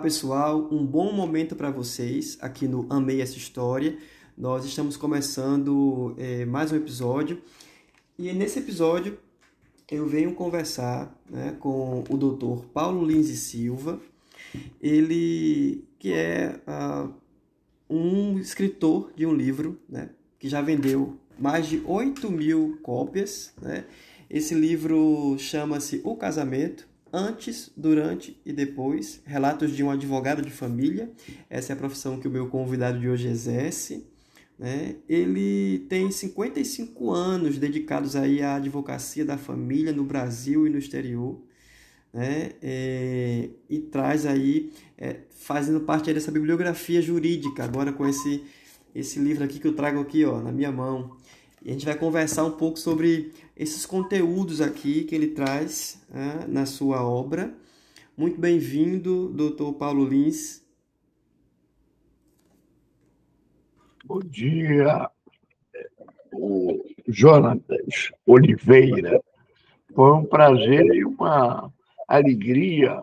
Pessoal. Um bom momento para vocês aqui no Amei essa História. Nós estamos começando é, mais um episódio e nesse episódio eu venho conversar né, com o Dr. Paulo Lins e Silva. Ele que é uh, um escritor de um livro né, que já vendeu mais de 8 mil cópias. Né? Esse livro chama-se O Casamento antes, durante e depois, relatos de um advogado de família. Essa é a profissão que o meu convidado de hoje exerce. Né? Ele tem 55 anos dedicados aí à advocacia da família no Brasil e no exterior. Né? É, e traz aí, é, fazendo parte dessa bibliografia jurídica, agora com esse, esse livro aqui que eu trago aqui ó, na minha mão. E a gente vai conversar um pouco sobre esses conteúdos aqui que ele traz né, na sua obra. Muito bem-vindo, doutor Paulo Lins. Bom dia, o Jonatas Oliveira. Foi um prazer e uma alegria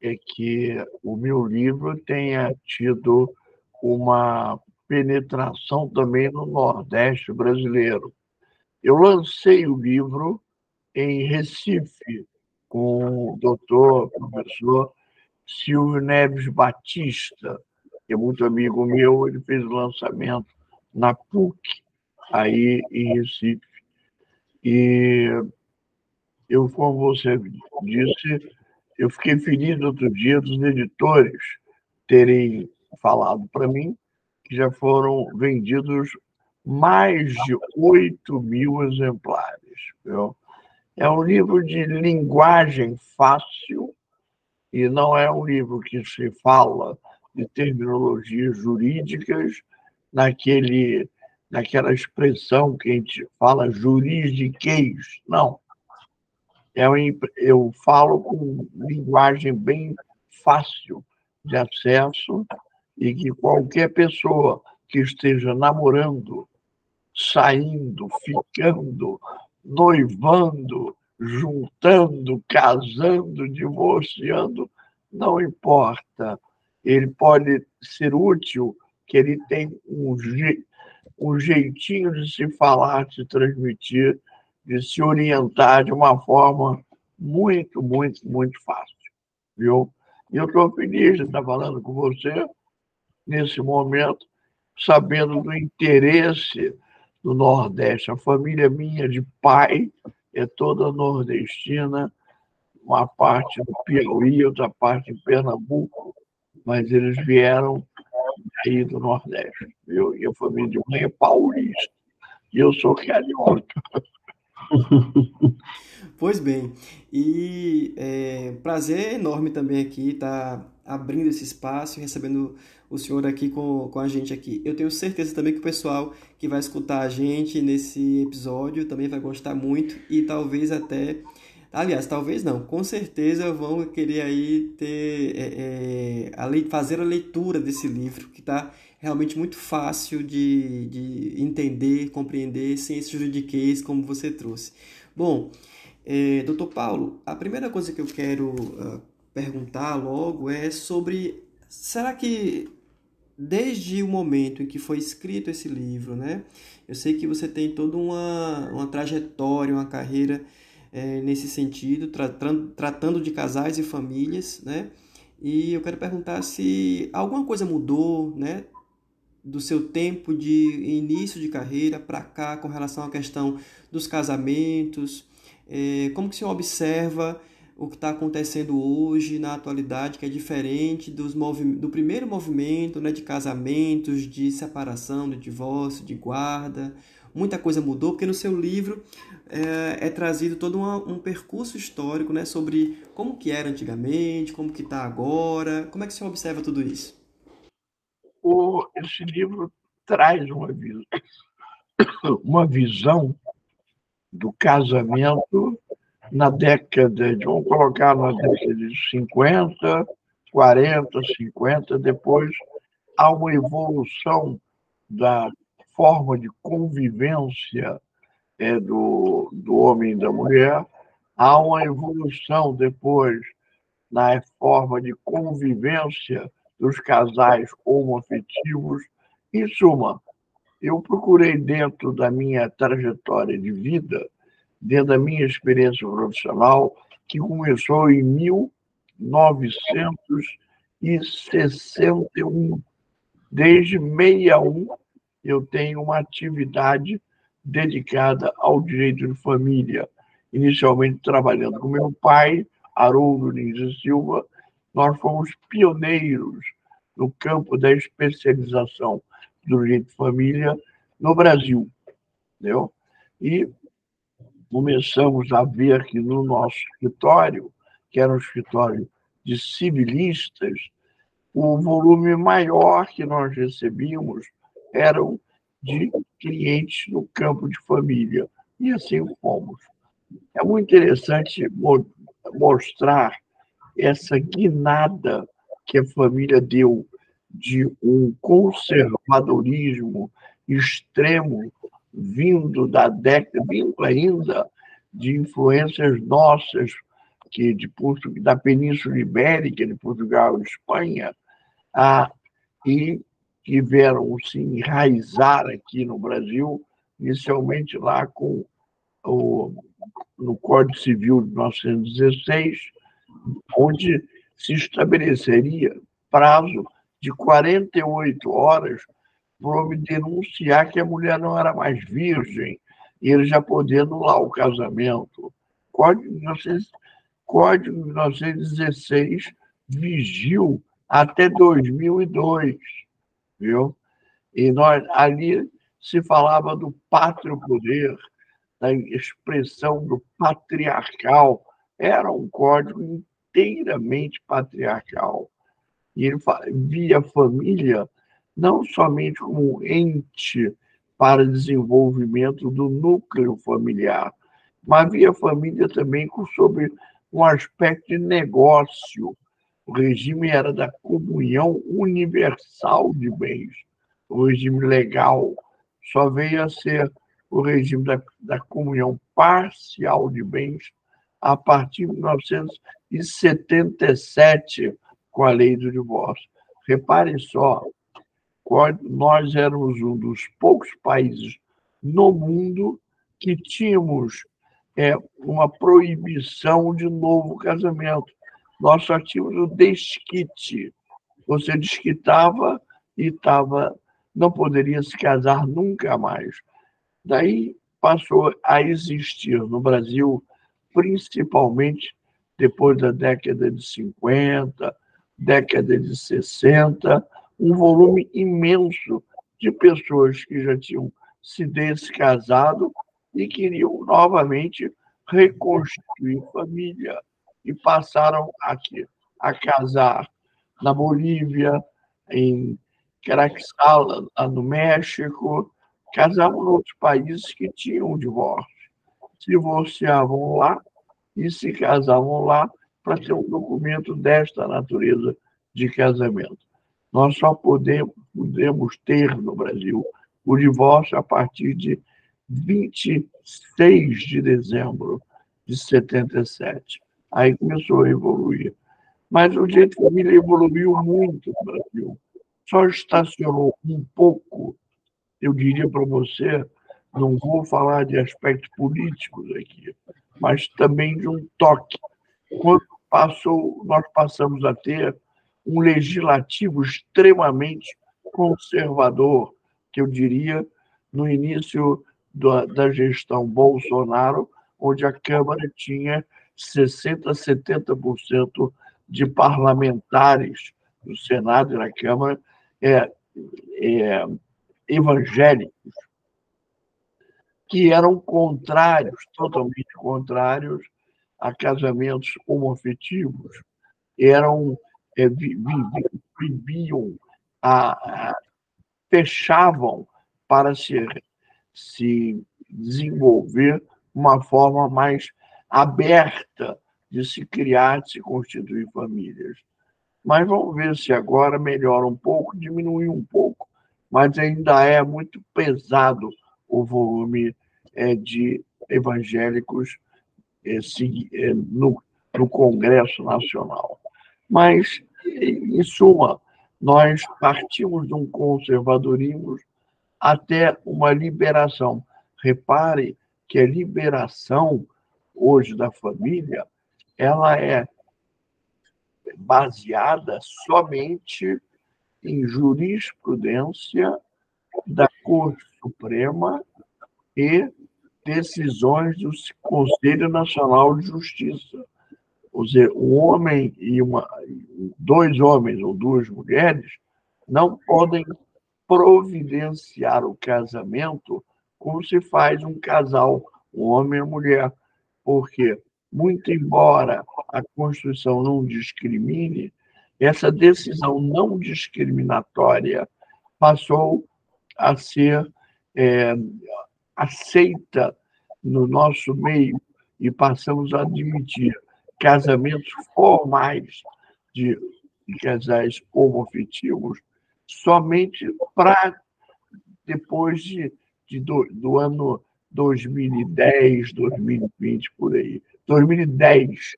é que o meu livro tenha tido uma penetração também no Nordeste brasileiro. Eu lancei o livro em Recife com o doutor, professor Silvio Neves Batista, que é muito amigo meu, ele fez o lançamento na PUC, aí em Recife. E eu, como você disse, eu fiquei feliz outro dia dos editores terem falado para mim que já foram vendidos mais de 8 mil exemplares. Viu? É um livro de linguagem fácil e não é um livro que se fala de terminologias jurídicas naquele, naquela expressão que a gente fala juridiquês. Não. É um, eu falo com linguagem bem fácil de acesso e que qualquer pessoa que esteja namorando, saindo, ficando, noivando, juntando, casando, divorciando, não importa. Ele pode ser útil, que ele tem um, je um jeitinho de se falar, de se transmitir, de se orientar de uma forma muito, muito, muito fácil. Viu? E eu estou feliz de estar falando com você nesse momento, sabendo do interesse do Nordeste. A família minha de pai é toda nordestina, uma parte do Piauí, outra parte em Pernambuco, mas eles vieram aí do Nordeste. Eu, e a família de mãe é paulista, e eu sou carioca. Pois bem, e é, prazer enorme também aqui estar tá abrindo esse espaço e recebendo o senhor aqui com, com a gente aqui. Eu tenho certeza também que o pessoal que vai escutar a gente nesse episódio também vai gostar muito e talvez até. Aliás, talvez não, com certeza vão querer aí ter, é, é, a lei, fazer a leitura desse livro, que está realmente muito fácil de, de entender, compreender, sem esse juridiquês como você trouxe. Bom, é, doutor Paulo, a primeira coisa que eu quero uh, perguntar logo é sobre será que desde o momento em que foi escrito esse livro, né? Eu sei que você tem toda uma, uma trajetória, uma carreira é, nesse sentido, tratando, tratando de casais e famílias, né? E eu quero perguntar se alguma coisa mudou, né? Do seu tempo de início de carreira para cá com relação à questão dos casamentos, é, como que o senhor observa o que está acontecendo hoje na atualidade, que é diferente dos do primeiro movimento né, de casamentos, de separação, de divórcio, de guarda. Muita coisa mudou, porque no seu livro é, é trazido todo uma, um percurso histórico né, sobre como que era antigamente, como que está agora. Como é que você observa tudo isso? O, esse livro traz uma uma visão do casamento na década de, vamos colocar na década de 50, 40, 50, depois há uma evolução da forma de convivência é, do, do homem e da mulher, há uma evolução depois na forma de convivência dos casais homoafetivos. Em suma, eu procurei, dentro da minha trajetória de vida, dentro da minha experiência profissional, que começou em 1961. Desde 61, eu tenho uma atividade dedicada ao direito de família, inicialmente trabalhando com meu pai, Haroldo Lins e Silva, nós fomos pioneiros no campo da especialização do direito de família no Brasil. Entendeu? E começamos a ver que no nosso escritório, que era um escritório de civilistas, o volume maior que nós recebíamos eram de clientes no campo de família. E assim fomos. É muito interessante mostrar essa guinada que a família deu de um conservadorismo extremo vindo da década, vindo ainda de influências nossas que de da Península Ibérica, de Portugal e Espanha, a, e que vieram se enraizar aqui no Brasil, inicialmente lá com o, no Código Civil de 1916, onde se estabeleceria prazo de 48 horas homem denunciar que a mulher não era mais virgem e ele já podia anular o casamento. Código de 1916 vigiu até 2002 viu? E nós, ali se falava do pátrio poder, da expressão do patriarcal. Era um código inteiramente patriarcal. E ele via família não somente como ente para desenvolvimento do núcleo familiar, mas via a família também sobre um aspecto de negócio, o regime era da comunhão universal de bens. O regime legal só veio a ser o regime da, da comunhão parcial de bens a partir de 1977, com a lei do divórcio. Reparem só, nós éramos um dos poucos países no mundo que tínhamos é, uma proibição de novo casamento nós só tínhamos o desquite. Você desquitava e tava, não poderia se casar nunca mais. Daí passou a existir no Brasil, principalmente depois da década de 50, década de 60, um volume imenso de pessoas que já tinham se descasado e queriam novamente reconstruir família e passaram aqui a casar na Bolívia, em Caraxala, no México, casavam em outros países que tinham divórcio. Se divorciavam lá e se casavam lá para ter um documento desta natureza de casamento. Nós só podemos, podemos ter no Brasil o divórcio a partir de 26 de dezembro de 77. Aí começou a evoluir. Mas o direito de família evoluiu muito no Brasil. Só estacionou um pouco, eu diria para você, não vou falar de aspectos políticos aqui, mas também de um toque. Quando passou, nós passamos a ter um legislativo extremamente conservador, que eu diria, no início da gestão Bolsonaro, onde a Câmara tinha 60% a 70% de parlamentares no Senado e na Câmara é, é, evangélicos, que eram contrários, totalmente contrários a casamentos homoafetivos, eram é, viviam, a, a, fechavam para se, se desenvolver uma forma mais aberta de se criar, de se constituir famílias. Mas vamos ver se agora melhora um pouco, diminui um pouco, mas ainda é muito pesado o volume é, de evangélicos é, no, no Congresso Nacional. Mas, em suma, nós partimos de um conservadorismo até uma liberação. Repare que a liberação hoje da família ela é baseada somente em jurisprudência da Corte Suprema e decisões do Conselho Nacional de Justiça. Ou seja, um homem e uma, dois homens ou duas mulheres não podem providenciar o casamento como se faz um casal, um homem e mulher. Porque, muito embora a Constituição não discrimine, essa decisão não discriminatória passou a ser é, aceita no nosso meio e passamos a admitir casamentos formais de, casais homoafetivos somente para depois de, de do, do, ano 2010, 2020, por aí. 2010,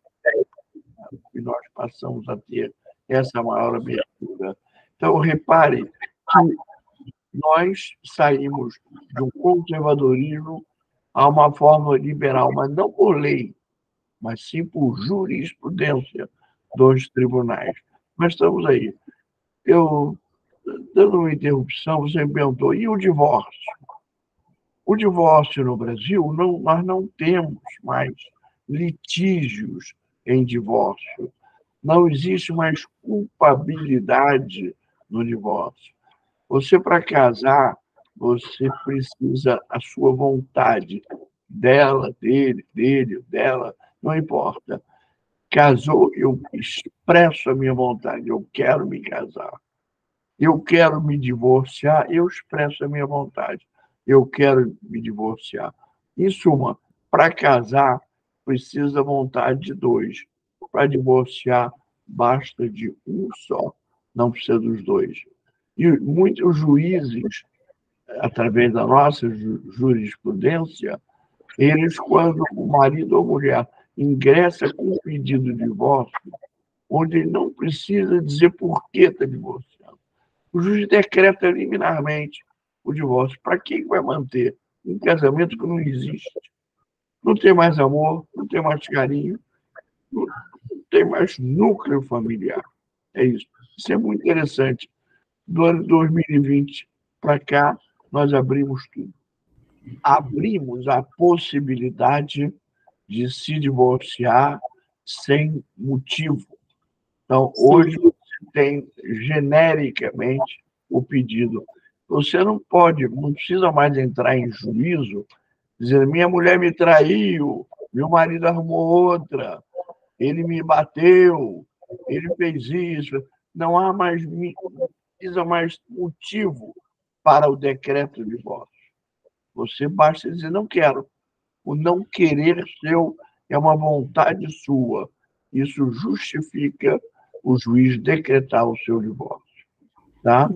e nós passamos a ter essa maior abertura. Então, repare que nós saímos de um conservadorismo a uma forma liberal, mas não por lei, mas sim por jurisprudência dos tribunais. Mas estamos aí. Eu, dando uma interrupção, você me perguntou, e o divórcio? O divórcio no Brasil, não, nós não temos mais litígios em divórcio. Não existe mais culpabilidade no divórcio. Você, para casar, você precisa a sua vontade dela, dele, dele, dela, não importa. Casou, eu expresso a minha vontade, eu quero me casar. Eu quero me divorciar, eu expresso a minha vontade. Eu quero me divorciar. Em suma, para casar, precisa vontade de dois. Para divorciar, basta de um só, não precisa dos dois. E muitos juízes, através da nossa jurisprudência, eles, quando o marido ou mulher ingressa com um pedido de divórcio, onde ele não precisa dizer por que está divorciando, o juiz decreta liminarmente o divórcio. Para quem vai manter um casamento que não existe? Não tem mais amor, não tem mais carinho, não tem mais núcleo familiar. É isso. Isso é muito interessante do ano 2020 para cá, nós abrimos tudo. Abrimos a possibilidade de se divorciar sem motivo. Então, hoje você tem genericamente o pedido. Você não pode, não precisa mais entrar em juízo, dizer: minha mulher me traiu, meu marido arrumou outra, ele me bateu, ele fez isso. Não há mais precisa mais motivo para o decreto de divórcio. Você basta dizer não quero. O não querer seu é uma vontade sua. Isso justifica o juiz decretar o seu divórcio. Tá?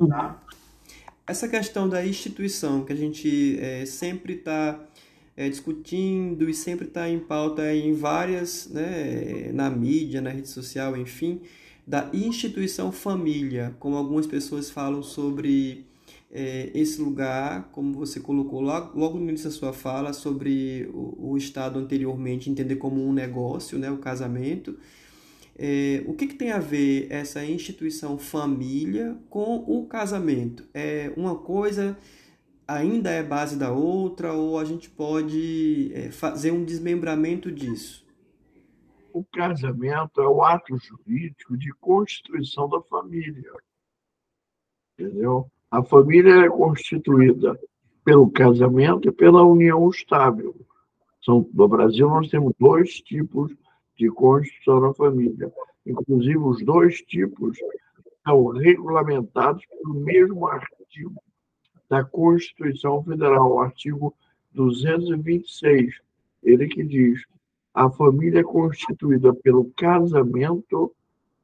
Essa questão da instituição que a gente é, sempre está é, discutindo e sempre está em pauta em várias, né, na mídia, na rede social, enfim, da instituição família, como algumas pessoas falam sobre é, esse lugar, como você colocou logo, logo no início da sua fala, sobre o, o Estado anteriormente entender como um negócio, né, o casamento. É, o que, que, tem a ver essa instituição família com o casamento? É uma coisa ainda é base da outra ou a gente pode é, fazer um desmembramento disso? o casamento é o ato jurídico de constituição da família. Entendeu? A família é constituída pelo casamento e pela união estável. São, no Brasil, nós temos dois tipos de constituição da família. Inclusive, os dois tipos são regulamentados pelo mesmo artigo da Constituição Federal, o artigo 226. Ele que diz a família é constituída pelo casamento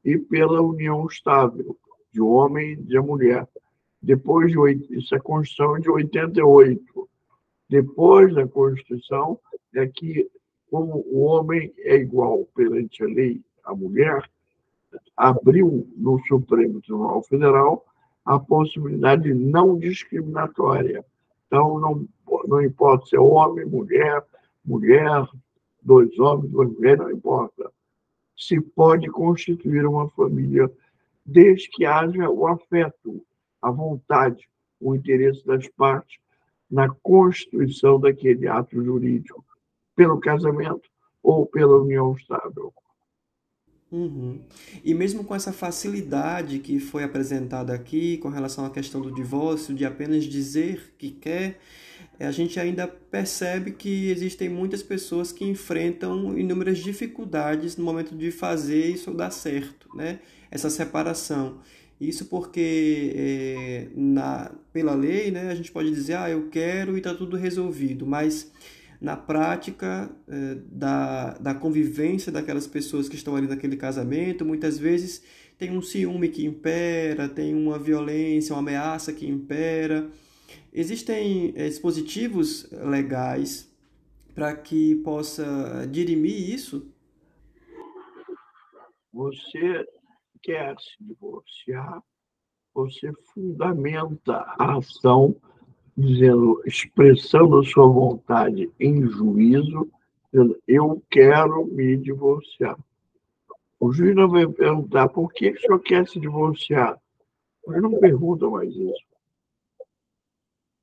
e pela união estável de homem e de mulher. Depois de isso é a Constituição de 88. Depois da Constituição é que como o homem é igual perante a lei à mulher, abriu no Supremo Tribunal Federal a possibilidade não discriminatória. Então, não, não importa se é homem, mulher, mulher, dois homens, duas mulheres, não importa. Se pode constituir uma família desde que haja o afeto, a vontade, o interesse das partes na constituição daquele ato jurídico, pelo casamento ou pela união estável. Uhum. E mesmo com essa facilidade que foi apresentada aqui com relação à questão do divórcio, de apenas dizer que quer, a gente ainda percebe que existem muitas pessoas que enfrentam inúmeras dificuldades no momento de fazer isso dar certo, né? Essa separação. Isso porque é, na, pela lei, né, a gente pode dizer, ah, eu quero e está tudo resolvido, mas na prática eh, da, da convivência daquelas pessoas que estão ali naquele casamento, muitas vezes tem um ciúme que impera, tem uma violência, uma ameaça que impera. Existem eh, dispositivos legais para que possa dirimir isso? Você quer se divorciar, você fundamenta a ação dizendo, expressando a sua vontade em juízo, dizendo, eu quero me divorciar. O juiz não vai perguntar por que o senhor quer se divorciar. Ele não pergunta mais isso.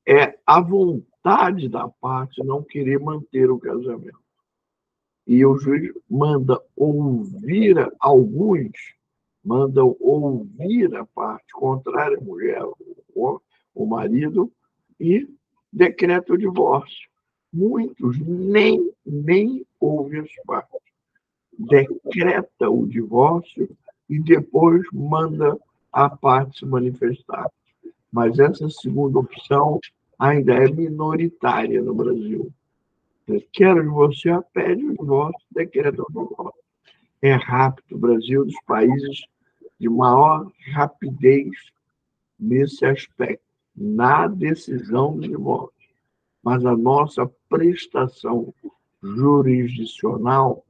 É a vontade da parte não querer manter o casamento. E o juiz manda ouvir alguns, manda ouvir a parte contrária, a mulher, o, marido, e decreta o divórcio. Muitos nem, nem ouvem as partes. Decreta o divórcio e depois manda a parte se manifestar. Mas essa segunda opção ainda é minoritária no Brasil. Quero divorciar, pede o divórcio, decreta o divórcio. É rápido. O Brasil dos países de maior rapidez nesse aspecto na decisão de divórcio. Mas a nossa prestação jurisdicional,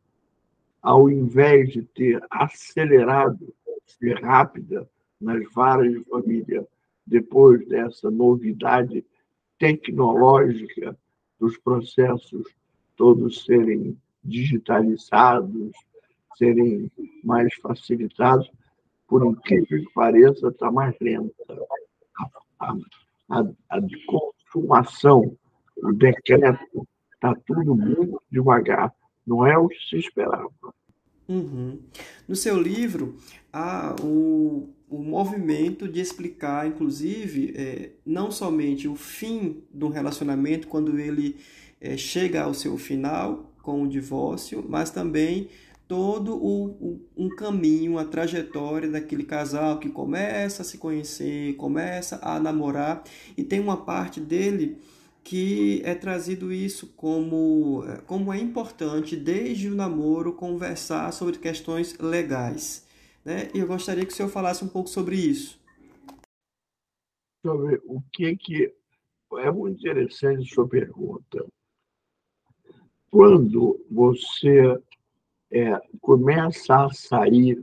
ao invés de ter acelerado, ser rápida nas varas de família, depois dessa novidade tecnológica dos processos todos serem digitalizados, serem mais facilitados, por incrível que pareça, está mais lenta a, a, a consumação, o decreto, está tudo muito devagar. Não é o que se esperava. Uhum. No seu livro, há o, o movimento de explicar, inclusive, é, não somente o fim do relacionamento, quando ele é, chega ao seu final com o divórcio, mas também todo o, o, um caminho, a trajetória daquele casal que começa a se conhecer, começa a namorar, e tem uma parte dele que é trazido isso como, como é importante desde o namoro conversar sobre questões legais. Né? E eu gostaria que o senhor falasse um pouco sobre isso. Sobre o que que é muito interessante sua pergunta. Quando você é, começa a sair,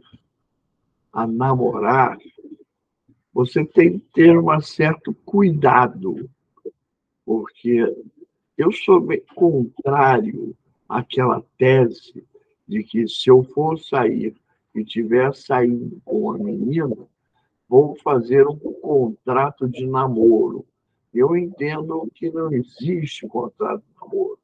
a namorar, você tem que ter um certo cuidado, porque eu sou contrário àquela tese de que se eu for sair e estiver saindo com uma menina, vou fazer um contrato de namoro. Eu entendo que não existe contrato de namoro.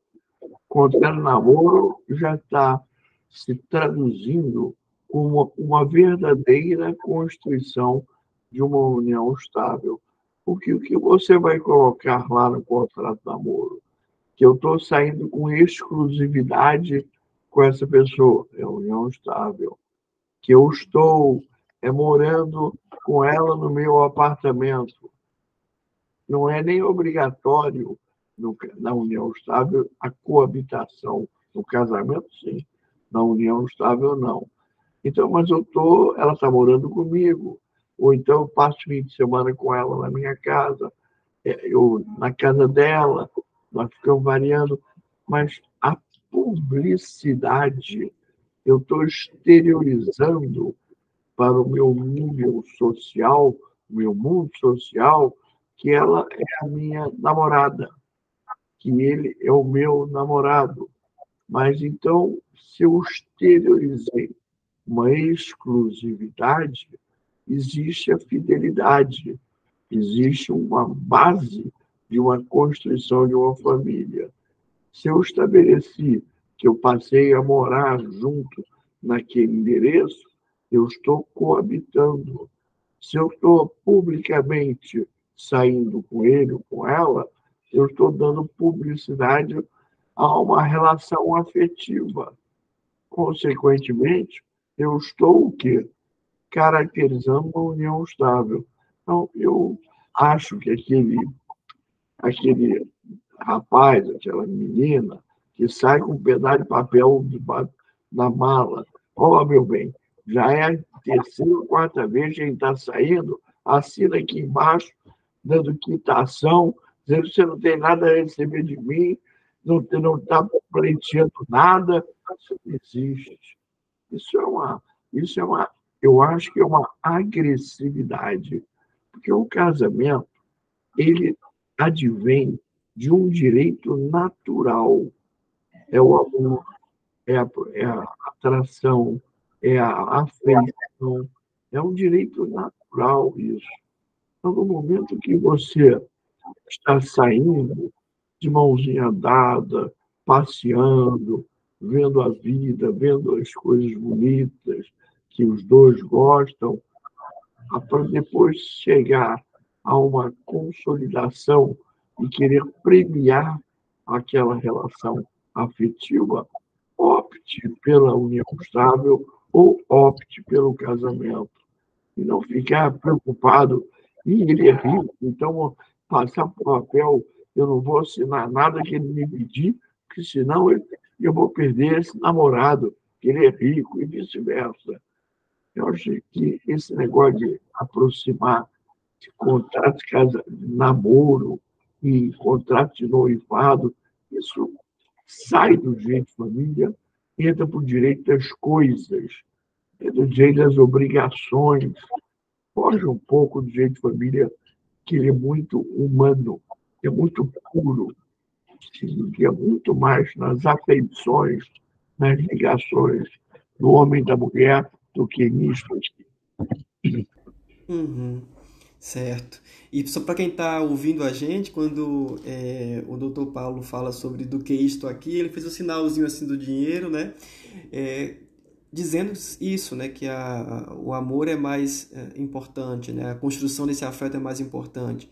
Contrato de namoro já está se traduzindo como uma verdadeira constituição de uma união estável. Porque o que você vai colocar lá no contrato de namoro? Que eu estou saindo com exclusividade com essa pessoa, é união estável. Que eu estou é, morando com ela no meu apartamento. Não é nem obrigatório no, na união estável a coabitação. No casamento, sim na união estável, não. Então, mas eu tô, ela está morando comigo, ou então eu passo fim de semana com ela na minha casa, é, eu na casa dela, nós ficamos variando, mas a publicidade, eu estou exteriorizando para o meu nível social, o meu mundo social, que ela é a minha namorada, que ele é o meu namorado. Mas então, se eu exteriorizei uma exclusividade, existe a fidelidade, existe uma base de uma construção de uma família. Se eu estabeleci que eu passei a morar junto naquele endereço, eu estou coabitando. Se eu estou publicamente saindo com ele ou com ela, eu estou dando publicidade a uma relação afetiva. Consequentemente, eu estou o quê? Caracterizando uma união estável. Então, eu acho que aquele, aquele rapaz, aquela menina, que sai com um pedaço de papel na mala, ó, oh, meu bem, já é a terceira ou quarta vez que gente está saindo, assina aqui embaixo, dando quitação, dizendo que você não tem nada a receber de mim, não está pleiteando nada. Isso não existe. Isso é uma, isso é uma, eu acho que é uma agressividade, porque o casamento ele advém de um direito natural, é o amor, é a, é a atração, é a afeição, é um direito natural isso. Então, no momento que você está saindo de mãozinha dada, passeando, vendo a vida, vendo as coisas bonitas que os dois gostam, para depois chegar a uma consolidação e querer premiar aquela relação afetiva, opte pela união estável ou opte pelo casamento. E não ficar preocupado, e ele é rico, então passar por papel, eu não vou assinar nada que ele me pedir, porque senão eu, eu vou perder esse namorado, que ele é rico, e vice-versa. Eu acho que esse negócio de aproximar de contrato de namoro e contrato de noivado, isso sai do direito de família, entra para o direito das coisas, entra do direito das obrigações, foge um pouco do direito de família, que ele é muito humano, é muito puro, se liga muito mais nas afeições, nas ligações do homem e da mulher do que aqui. Uhum. Certo. E só para quem está ouvindo a gente, quando é, o doutor Paulo fala sobre do que isto aqui, ele fez um sinalzinho assim do dinheiro, né? É, dizendo isso, né? Que a, o amor é mais é, importante, né? A construção desse afeto é mais importante.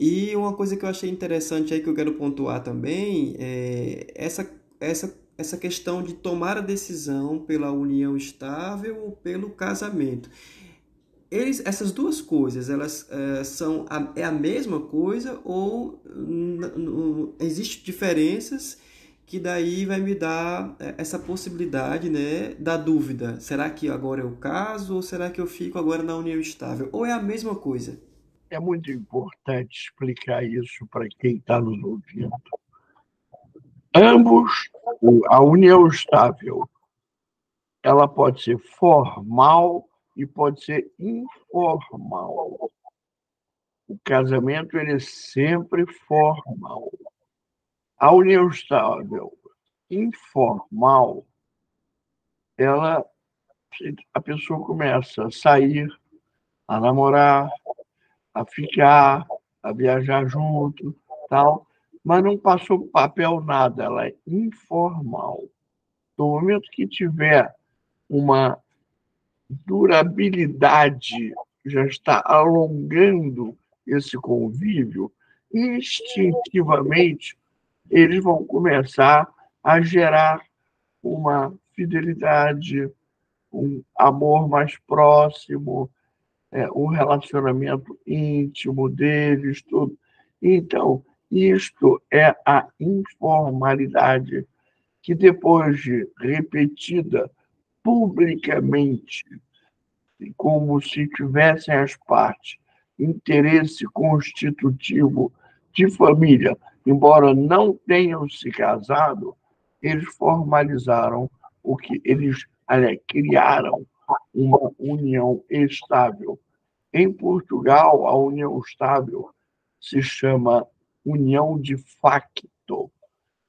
E uma coisa que eu achei interessante aí que eu quero pontuar também é essa, essa, essa questão de tomar a decisão pela união estável ou pelo casamento eles, essas duas coisas, elas é, são a, é a mesma coisa ou existe diferenças que daí vai me dar eh, essa possibilidade, né, da dúvida. Será que agora é o caso ou será que eu fico agora na união estável? Ou é a mesma coisa? É muito importante explicar isso para quem está nos ouvindo. Ambos, a união estável, ela pode ser formal e pode ser informal. O casamento ele é sempre formal. A união estável informal, ela a pessoa começa a sair, a namorar, a ficar, a viajar junto, tal, mas não passou papel nada, ela é informal. No momento que tiver uma durabilidade já está alongando esse convívio, instintivamente eles vão começar a gerar uma fidelidade, um amor mais próximo, é, um relacionamento íntimo deles, tudo. Então, isto é a informalidade que depois de repetida publicamente, como se tivessem as partes interesse constitutivo de família, embora não tenham se casado, eles formalizaram o que eles aliás, criaram uma união estável. Em Portugal, a união estável se chama união de facto,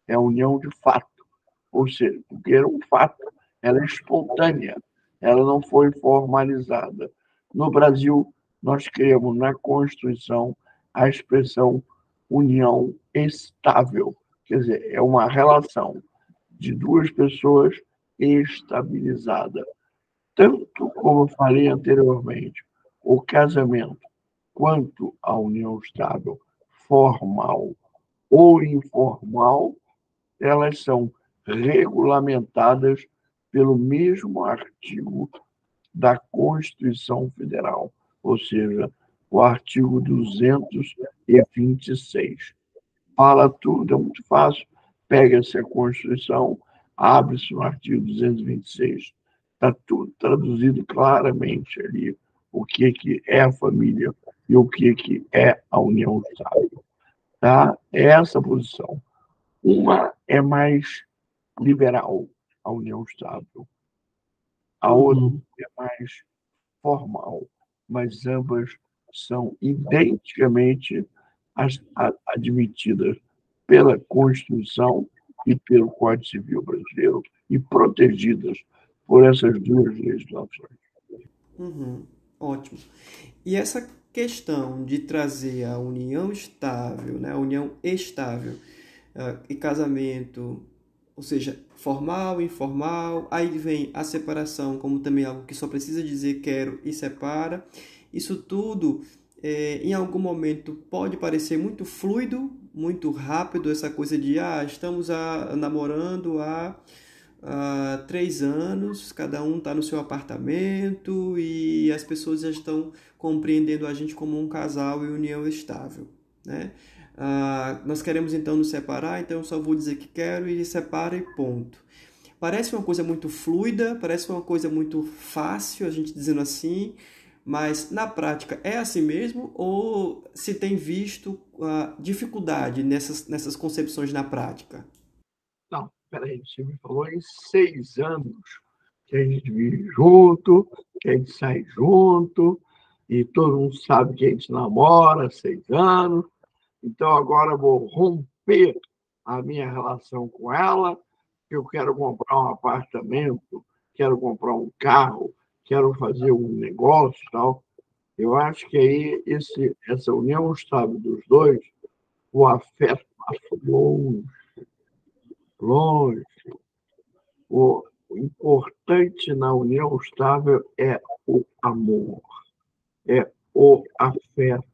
é união de fato, ou seja, porque era um fato, ela é espontânea, ela não foi formalizada. No Brasil, nós criamos na Constituição a expressão união estável, quer dizer, é uma relação de duas pessoas estabilizada. Tanto como falei anteriormente, o casamento quanto a união estável formal ou informal, elas são regulamentadas pelo mesmo artigo da Constituição Federal, ou seja, o artigo 226. Fala tudo, é muito fácil. Pega-se a Constituição, abre-se no artigo 226. Está tudo traduzido claramente ali, o que, que é a família e o que, que é a união estável. Tá? É essa a posição. Uma é mais liberal, a união estável. A outra uhum. é mais formal, mas ambas são identicamente admitidas pela Constituição e pelo Código Civil brasileiro e protegidas por essas duas legislações. Uhum. Ótimo. E essa questão de trazer a união estável, né, a união estável uh, e casamento, ou seja, formal, informal, aí vem a separação como também algo que só precisa dizer quero e separa. Isso tudo, é, em algum momento, pode parecer muito fluido, muito rápido, essa coisa de ah, estamos a, namorando há uh, três anos, cada um está no seu apartamento e as pessoas já estão compreendendo a gente como um casal e união estável. Né? Uh, nós queremos então nos separar, então eu só vou dizer que quero e separa e ponto. Parece uma coisa muito fluida, parece uma coisa muito fácil, a gente dizendo assim, mas na prática é assim mesmo ou se tem visto uh, dificuldade nessas, nessas concepções na prática? Peraí, você me falou em seis anos que a gente vive junto, que a gente sai junto, e todo mundo sabe que a gente namora há seis anos. Então agora vou romper a minha relação com ela, eu quero comprar um apartamento, quero comprar um carro, quero fazer um negócio tal. Eu acho que aí esse, essa união estável dos dois, o afeto passa longe longe. O importante na união estável é o amor, é o afeto.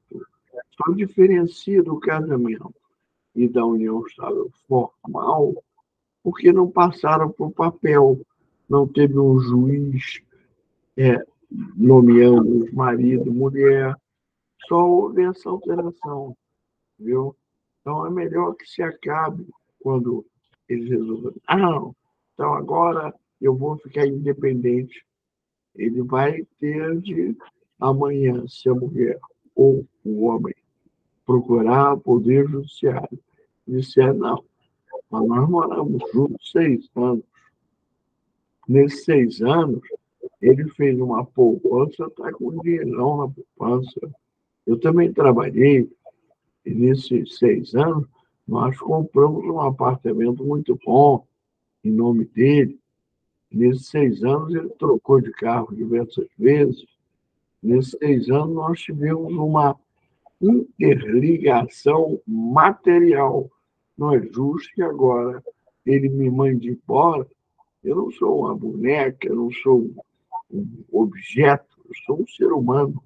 Só diferencia do casamento e da união estável formal porque não passaram por papel, não teve um juiz é, nomeando marido, mulher, só houve essa alteração, viu? Então é melhor que se acabe quando eles resolveram, ah, não, então agora eu vou ficar independente. Ele vai ter de, amanhã, se a mulher ou o homem procurar o Poder Judiciário disser, não, mas nós moramos juntos seis anos. Nesses seis anos, ele fez uma poupança, está com um dinheirão na poupança. Eu também trabalhei, nesses seis anos, nós compramos um apartamento muito bom em nome dele. Nesses seis anos, ele trocou de carro diversas vezes. Nesses seis anos, nós tivemos uma interligação material. Não é justo que agora ele me mande embora. Eu não sou uma boneca, eu não sou um objeto, eu sou um ser humano.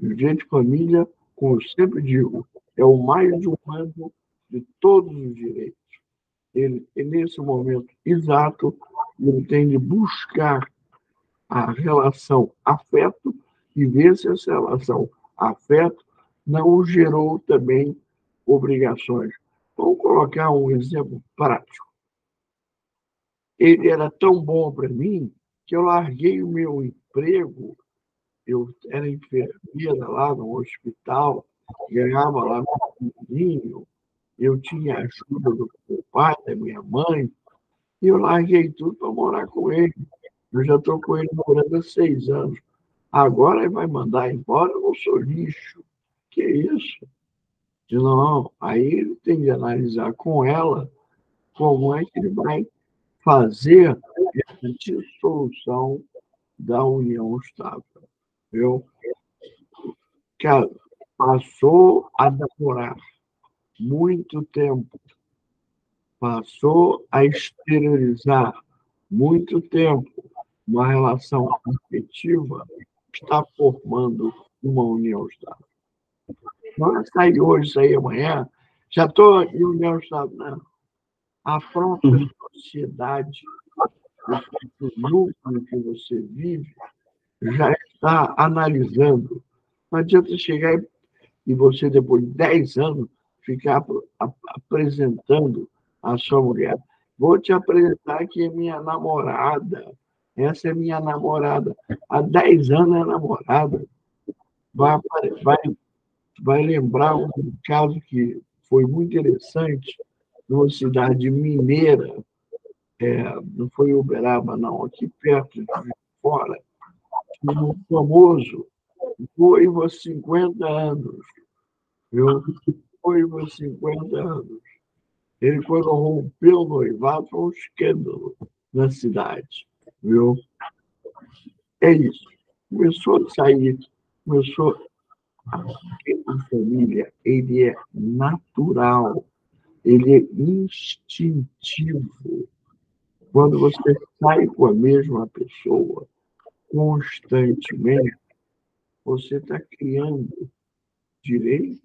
Gente de família, como eu sempre digo, é o mais humano de todos os direitos. Ele, nesse momento exato, ele tem de buscar a relação afeto e ver se essa relação afeto não gerou também obrigações. Vamos colocar um exemplo prático. Ele era tão bom para mim que eu larguei o meu emprego, eu era enfermeira lá no hospital, ganhava lá meu dinheirinho, eu tinha ajuda do meu pai, da minha mãe, e eu larguei tudo para morar com ele. Eu já estou com ele morando há seis anos. Agora ele vai mandar embora, eu não sou lixo. Que isso? Não, aí ele tem de analisar com ela como é que ele vai fazer essa dissolução da união estável. Eu, cara, passou a namorar muito tempo, passou a exteriorizar muito tempo uma relação afetiva, está formando uma união estável. Não é sair hoje, sair amanhã, já estou em união estável, não. A própria uhum. sociedade, o núcleo que você vive, já está analisando. Não adianta chegar e você, depois de 10 anos, ficar apresentando a sua mulher. Vou te apresentar aqui a minha namorada. Essa é minha namorada. Há 10 anos é namorada. Vai, vai, vai lembrar um caso que foi muito interessante, numa cidade mineira, é, não foi Uberaba, não, aqui perto de fora, um famoso noivo há 50 anos. Viu? Noivo há 50 anos. Ele, quando rompeu o noivado, foi um escândalo na cidade. Viu? É isso. Começou a sair, começou. A família, ele é natural, ele é instintivo. Quando você sai com a mesma pessoa constantemente, você está criando direitos,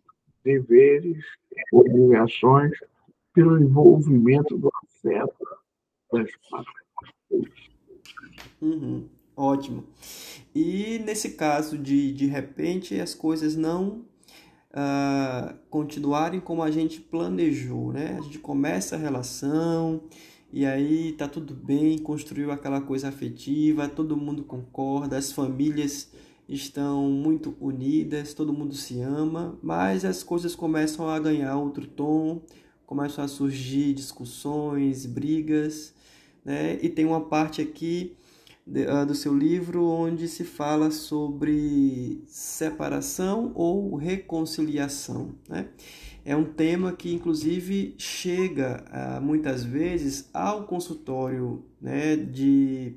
deveres, obrigações pelo envolvimento do afeto das partes. Uhum, ótimo. E nesse caso de de repente as coisas não uh, continuarem como a gente planejou, né? A gente começa a relação e aí tá tudo bem, construiu aquela coisa afetiva, todo mundo concorda, as famílias estão muito unidas, todo mundo se ama, mas as coisas começam a ganhar outro tom, começam a surgir discussões, brigas, né? E tem uma parte aqui uh, do seu livro onde se fala sobre separação ou reconciliação, né? É um tema que, inclusive, chega uh, muitas vezes ao consultório né, de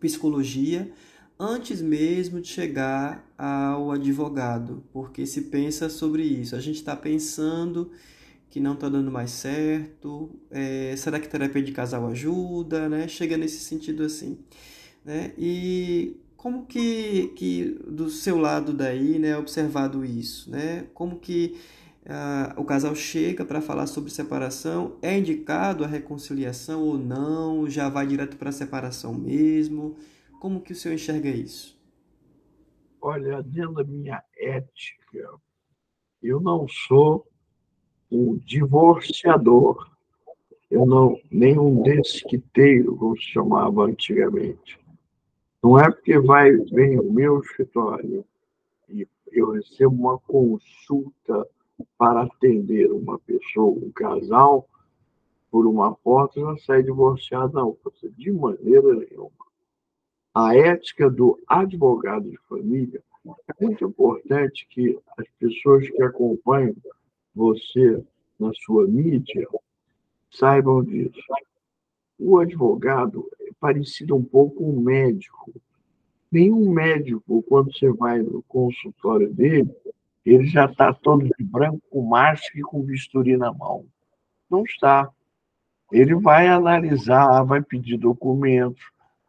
psicologia antes mesmo de chegar ao advogado, porque se pensa sobre isso. A gente está pensando que não está dando mais certo, é, será que terapia de casal ajuda, né? Chega nesse sentido assim, né? E como que, que do seu lado daí, né, é observado isso, né? Como que uh, o casal chega para falar sobre separação, é indicado a reconciliação ou não, já vai direto para a separação mesmo? Como que o senhor enxerga isso? Olha, dentro da minha ética, eu não sou um divorciador. Eu não, nenhum desquiteiro, como se chamava antigamente. Não é porque vai, vem o meu escritório e eu recebo uma consulta para atender uma pessoa, um casal, por uma porta, já sai divorciado, não. De maneira nenhuma a ética do advogado de família, é muito importante que as pessoas que acompanham você na sua mídia saibam disso. O advogado é parecido um pouco com um médico. Nenhum médico, quando você vai no consultório dele, ele já está todo de branco, com máscara e com bisturi na mão. Não está. Ele vai analisar, vai pedir documentos,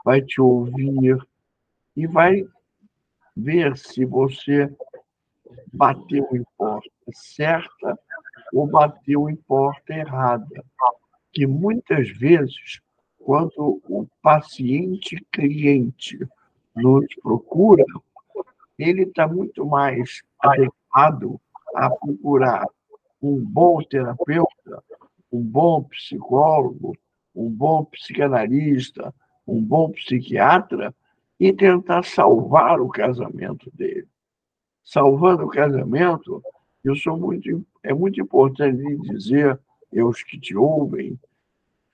vai te ouvir e vai ver se você bateu em porta certa ou bateu em porta errada. Que muitas vezes, quando o paciente cliente nos procura, ele está muito mais adequado a procurar um bom terapeuta, um bom psicólogo, um bom psicanalista, um bom psiquiatra e tentar salvar o casamento dele. Salvando o casamento, eu sou muito, é muito importante dizer, eu os que te ouvem,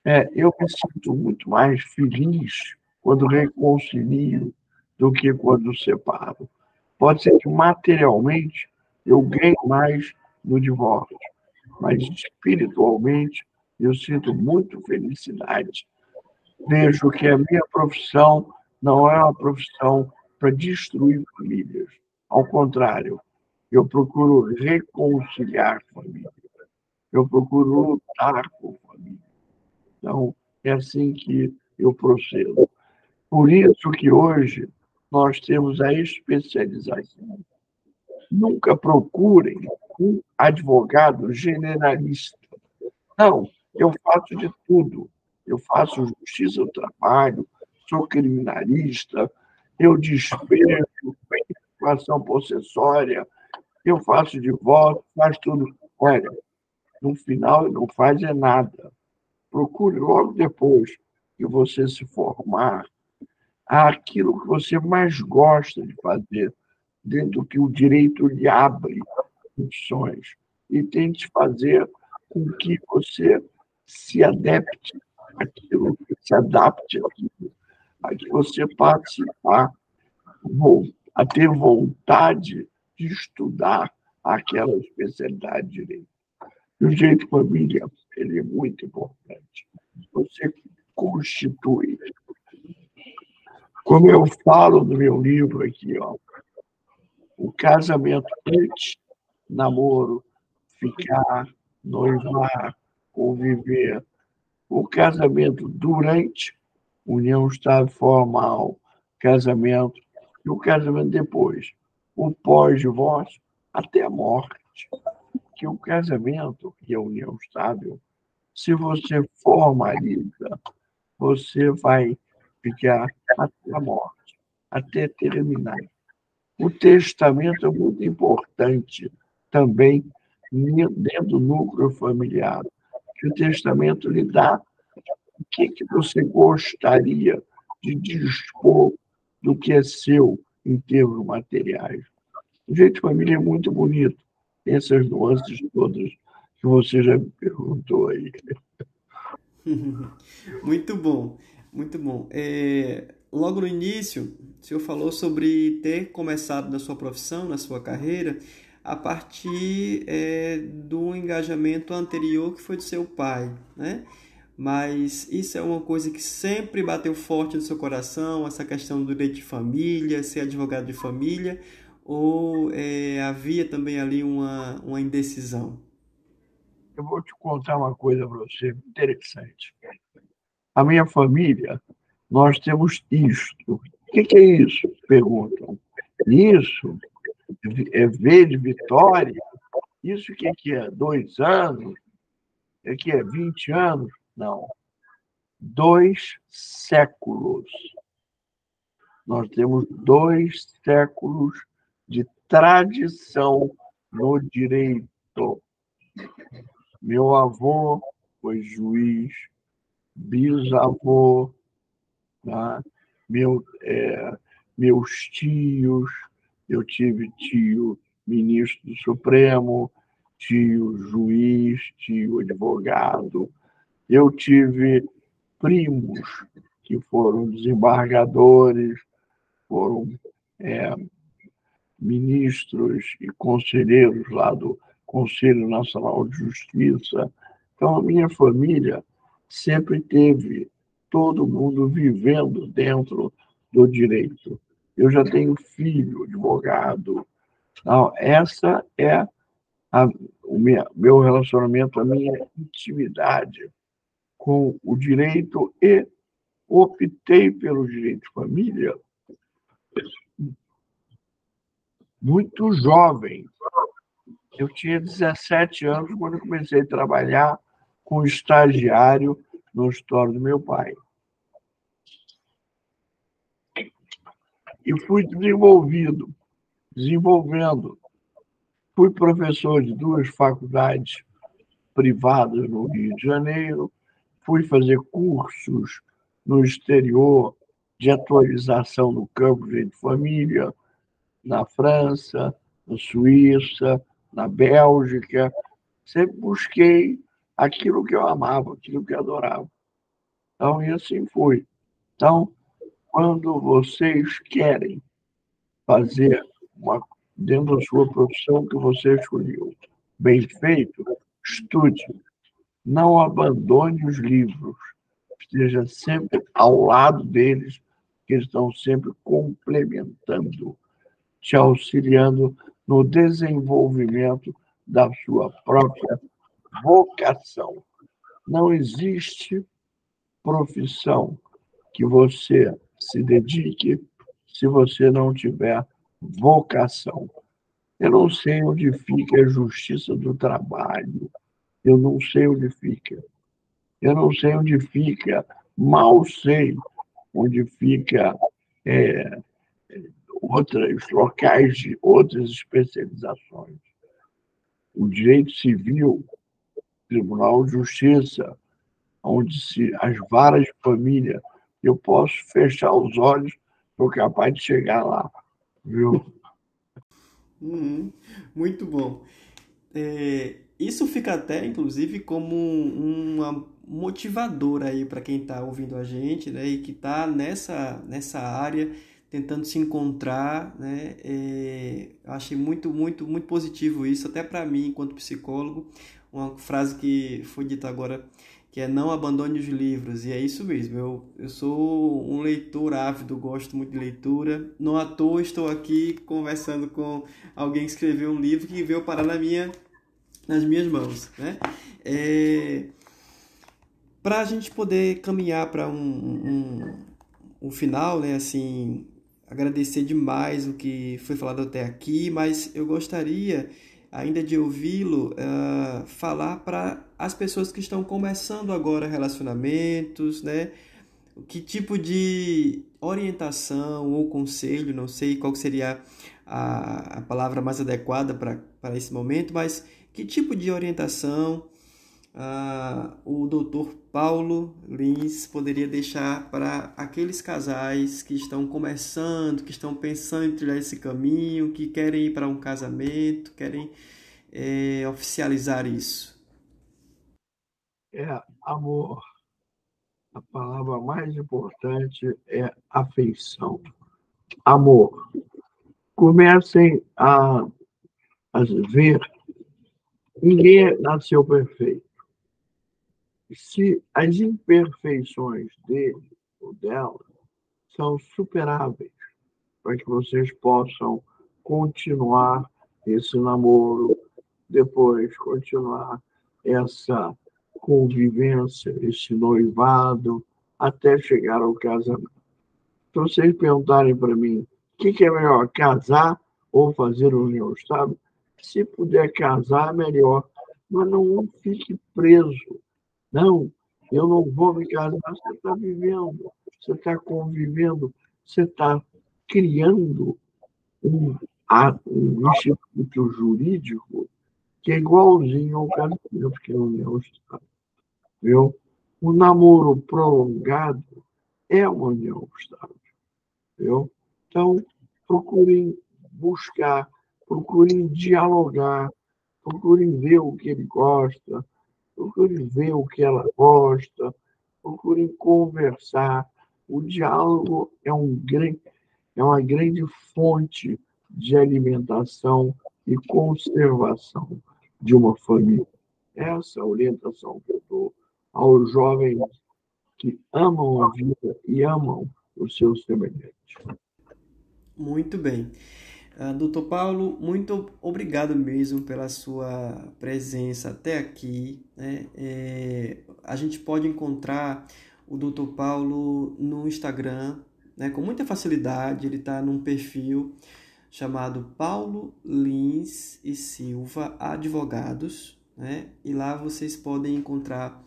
é, eu me sinto muito mais feliz quando reconcilio do que quando separo. Pode ser que materialmente eu ganhe mais no divórcio, mas espiritualmente eu sinto muito felicidade. Vejo que a minha profissão não é uma profissão para destruir famílias. Ao contrário, eu procuro reconciliar famílias. Eu procuro lutar por família. Então, é assim que eu procedo. Por isso que hoje nós temos a especialização. Nunca procurem um advogado generalista. Não, eu faço de tudo. Eu faço justiça do trabalho, sou criminalista, eu despejo, ação possessória, eu faço divórcio, faço tudo. Olha, no final não faz é nada. Procure logo depois que você se formar aquilo que você mais gosta de fazer, dentro do que o direito lhe abre opções, e tente fazer com que você se adapte àquilo, se adapte àquilo, a que você passe a, a ter vontade de estudar aquela especialidade de direito. E o direito de família ele é muito importante. Você constitui como eu falo no meu livro aqui, ó, o casamento antes, namoro, ficar, noivar, conviver. O casamento durante, união estável formal, casamento, e o casamento depois. O pós-divórcio até a morte. Que o casamento e a união estável, se você formaliza, você vai ficar até a morte, até terminar. O testamento é muito importante também dentro do núcleo familiar, que o testamento lhe dá o que, que você gostaria de dispor do que é seu em termos materiais. O jeito de família é muito bonito, tem essas nuances todas que você já me perguntou aí. Muito bom. Muito bom. É, logo no início, o senhor falou sobre ter começado na sua profissão, na sua carreira, a partir é, do engajamento anterior que foi do seu pai, né? Mas isso é uma coisa que sempre bateu forte no seu coração, essa questão do direito de família, ser advogado de família, ou é, havia também ali uma, uma indecisão? Eu vou te contar uma coisa para você interessante a minha família, nós temos isto. O que, que é isso? Perguntam. Isso V de Vitória? Isso que, que é? Dois anos? É que é 20 anos? Não. Dois séculos. Nós temos dois séculos de tradição no direito. Meu avô foi juiz, bisavô, tá? Meu, é, meus tios, eu tive tio ministro do Supremo, tio juiz, tio advogado, eu tive primos que foram desembargadores, foram é, ministros e conselheiros lá do Conselho Nacional de Justiça. Então, a minha família sempre teve todo mundo vivendo dentro do direito. Eu já tenho filho, advogado. Então, essa é a, o meu relacionamento, a minha intimidade com o direito e optei pelo direito de família muito jovem. Eu tinha 17 anos quando comecei a trabalhar com estagiário no escritório do meu pai. E fui desenvolvido, desenvolvendo. Fui professor de duas faculdades privadas no Rio de Janeiro, fui fazer cursos no exterior de atualização no campo de família, na França, na Suíça, na Bélgica. Sempre busquei aquilo que eu amava, aquilo que eu adorava. Então, e assim foi. Então, quando vocês querem fazer uma, dentro da sua profissão que você escolheu, bem feito, estude. Não abandone os livros. Esteja sempre ao lado deles, que estão sempre complementando, te auxiliando no desenvolvimento da sua própria vocação. Não existe profissão que você se dedique se você não tiver vocação. Eu não sei onde fica a justiça do trabalho. Eu não sei onde fica. Eu não sei onde fica, mal sei onde fica é, outros locais de outras especializações. O direito civil, Tribunal de Justiça, onde se as varas de família, eu posso fechar os olhos, sou capaz de chegar lá, viu? Uhum, muito bom. É, isso fica até, inclusive, como uma motivadora aí para quem está ouvindo a gente, né, e que está nessa, nessa área tentando se encontrar, né? É, achei muito, muito, muito positivo isso, até para mim, enquanto psicólogo, uma frase que foi dita agora, que é não abandone os livros, e é isso mesmo, eu, eu sou um leitor ávido, gosto muito de leitura, não à toa estou aqui conversando com alguém que escreveu um livro que veio parar na minha, nas minhas mãos, né? É, para a gente poder caminhar para um, um, um final, né, assim, agradecer demais o que foi falado até aqui, mas eu gostaria ainda de ouvi-lo uh, falar para as pessoas que estão começando agora relacionamentos, né? Que tipo de orientação ou conselho, não sei qual seria a, a palavra mais adequada para esse momento, mas que tipo de orientação uh, o doutor Paulo Lins poderia deixar para aqueles casais que estão começando, que estão pensando em trilhar esse caminho, que querem ir para um casamento, querem é, oficializar isso? É amor. A palavra mais importante é afeição. Amor. Comecem a, a ver. Ninguém nasceu perfeito se as imperfeições dele ou dela são superáveis, para que vocês possam continuar esse namoro, depois continuar essa convivência, esse noivado, até chegar ao casamento. Se vocês perguntarem para mim o que, que é melhor, casar ou fazer união estável, se puder casar, melhor, mas não fique preso não, eu não vou me casar. Você está vivendo, você está convivendo, você está criando um, um instituto jurídico que é igualzinho ao casamento que é a união estável. Viu? O namoro prolongado é uma união estável. Viu? Então, procurem buscar, procurem dialogar, procurem ver o que ele gosta, procure ver o que ela gosta, procure conversar. O diálogo é, um grande, é uma grande fonte de alimentação e conservação de uma família. Essa é orientação que eu dou aos jovens que amam a vida e amam os seus semelhantes. Muito bem. Uh, Doutor Paulo, muito obrigado mesmo pela sua presença até aqui. Né? É, a gente pode encontrar o Doutor Paulo no Instagram né? com muita facilidade. Ele está num perfil chamado Paulo Lins e Silva Advogados. Né? E lá vocês podem encontrar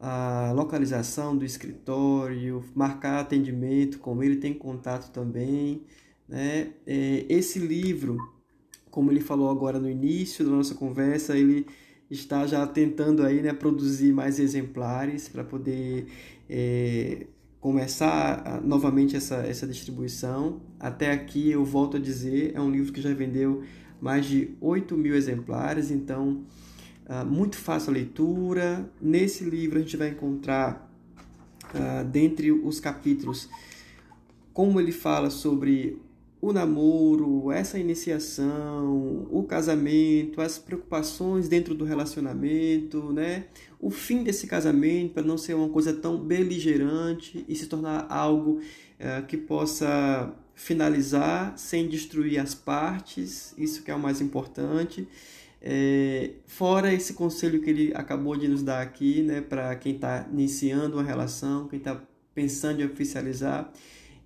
a localização do escritório, marcar atendimento com ele, tem contato também. Né? É, esse livro, como ele falou agora no início da nossa conversa, ele está já tentando aí, né, produzir mais exemplares para poder é, começar novamente essa, essa distribuição. Até aqui, eu volto a dizer, é um livro que já vendeu mais de 8 mil exemplares, então uh, muito fácil a leitura. Nesse livro a gente vai encontrar, uh, dentre os capítulos, como ele fala sobre o namoro, essa iniciação, o casamento, as preocupações dentro do relacionamento, né? O fim desse casamento para não ser uma coisa tão beligerante e se tornar algo é, que possa finalizar sem destruir as partes, isso que é o mais importante. É, fora esse conselho que ele acabou de nos dar aqui, né, para quem está iniciando uma relação, quem está pensando em oficializar.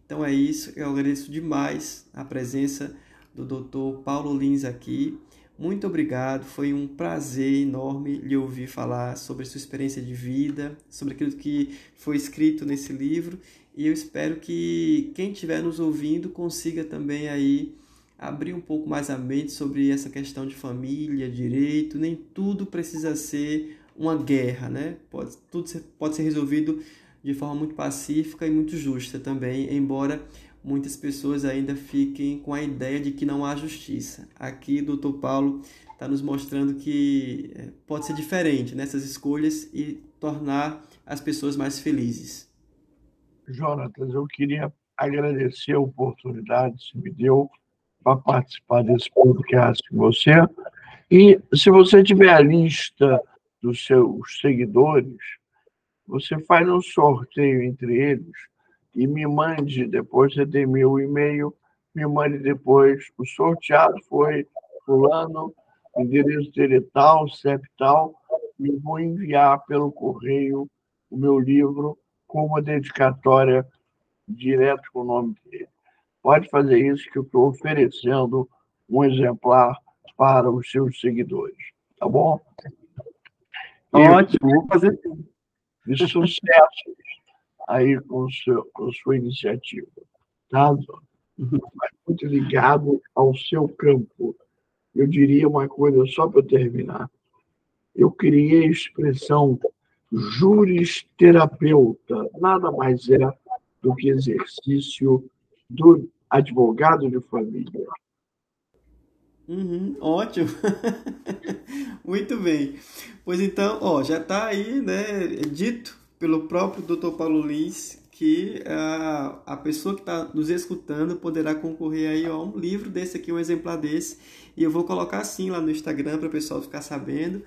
Então é isso, eu agradeço demais a presença do Dr. Paulo Lins aqui. Muito obrigado, foi um prazer enorme lhe ouvir falar sobre sua experiência de vida, sobre aquilo que foi escrito nesse livro, e eu espero que quem estiver nos ouvindo consiga também aí abrir um pouco mais a mente sobre essa questão de família, direito, nem tudo precisa ser uma guerra, né? Pode, tudo pode ser resolvido de forma muito pacífica e muito justa também, embora muitas pessoas ainda fiquem com a ideia de que não há justiça. Aqui doutor Paulo está nos mostrando que eh, pode ser diferente nessas escolhas e tornar as pessoas mais felizes. Jonatas, eu queria agradecer a oportunidade que me deu para participar desse podcast com você. E se você tiver a lista dos seus seguidores, você faz um sorteio entre eles e me mande depois, você tem meu e-mail, me mande depois, o sorteado foi fulano, endereço dele tal, CEP tal, e vou enviar pelo correio o meu livro com uma dedicatória direto com o nome dele pode fazer isso que eu estou oferecendo um exemplar para os seus seguidores, tá bom? Ótimo, vou fazer de sucesso aí com, seu, com sua iniciativa, tá? Mas muito ligado ao seu campo. Eu diria uma coisa só para terminar. Eu criei a expressão juristerapeuta, nada mais é do que exercício do advogado de família. Uhum, ótimo. Muito bem. Pois então, ó, já está aí, né, dito pelo próprio Dr. Paulo Lins que a, a pessoa que está nos escutando poderá concorrer aí a um livro desse aqui, um exemplar desse. E eu vou colocar assim lá no Instagram para o pessoal ficar sabendo.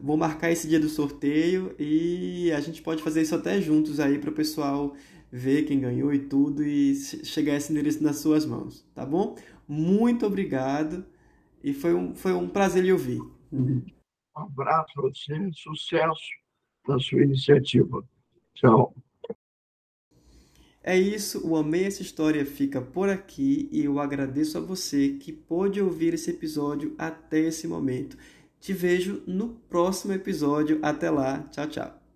Vou marcar esse dia do sorteio e a gente pode fazer isso até juntos aí para o pessoal ver quem ganhou e tudo e chegar esse endereço nas suas mãos, tá bom? Muito obrigado e foi um, foi um prazer lhe ouvir. Um abraço a você, sucesso na sua iniciativa. Tchau. É isso, o Amei Essa História fica por aqui e eu agradeço a você que pôde ouvir esse episódio até esse momento. Te vejo no próximo episódio. Até lá. Tchau, tchau.